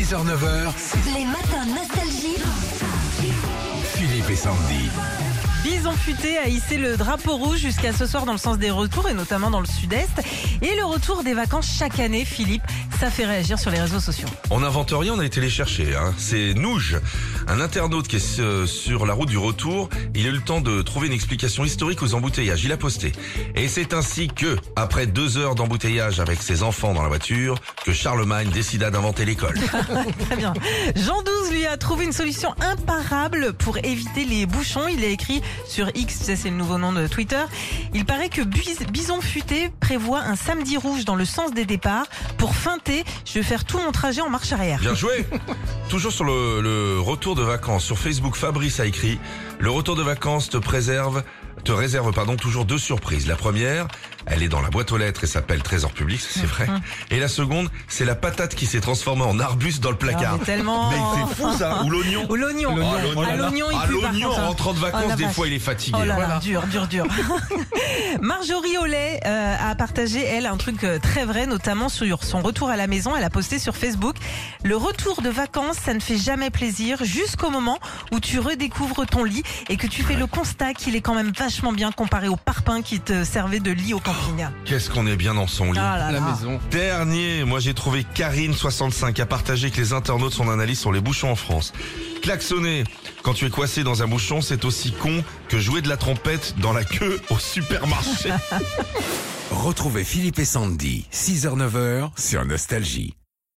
6h-9h, Les matins nostalgie. Philippe et Sandy. Bison futé a hissé le drapeau rouge jusqu'à ce soir dans le sens des retours et notamment dans le sud-est. Et le retour des vacances chaque année, Philippe, ça fait réagir sur les réseaux sociaux. On n'invente rien, on a été les chercher. Hein. C'est Nouge, un internaute qui est euh, sur la route du retour. Il a eu le temps de trouver une explication historique aux embouteillages. Il a posté. Et c'est ainsi que, après deux heures d'embouteillage avec ses enfants dans la voiture, que Charlemagne décida d'inventer l'école. Très bien. Jean 12 lui a trouvé une solution imparable pour éviter les bouchons. Il a écrit sur X, c'est le nouveau nom de Twitter. Il paraît que Bis- Bison Futé prévoit un samedi rouge dans le sens des départs. Pour feinter, je vais faire tout mon trajet en marche arrière. Bien joué Toujours sur le, le retour de vacances. Sur Facebook, Fabrice a écrit « Le retour de vacances te préserve, te réserve pardon, toujours deux surprises. La première, elle est dans la boîte aux lettres et s'appelle Trésor public, c'est vrai. Et la seconde, c'est la patate qui s'est transformée en arbuste dans le Ah, placard. mais tellement. Mais c'est fou ça Ou l'oignon Ou l'oignon. Ah, Ah, l'oignon, il Ah, pue par l'oignon, contre, en hein. rentrant de Oh, vacances, la des vache. fois, il est fatigué. Oh là là, Voilà. dur, dur, dur. Marjorie Ollet euh, a partagé, elle, un truc euh, très vrai, notamment sur son retour à la maison. Elle a posté sur Facebook Le retour de vacances, ça ne fait jamais plaisir jusqu'au moment où tu redécouvres ton lit et que tu fais le constat qu'il est quand même vachement bien comparé au parpaing qui te servait de lit au Qu'est-ce qu'on est bien dans son lit. Ah là là. Dernier, moi j'ai trouvé Karine65 a partagé que les internautes son analyse sur les bouchons en France. Klaxonner quand tu es coincé dans un bouchon, c'est aussi con que jouer de la trompette dans la queue au supermarché. Retrouvez Philippe et Sandy, 6h-9h sur Nostalgie.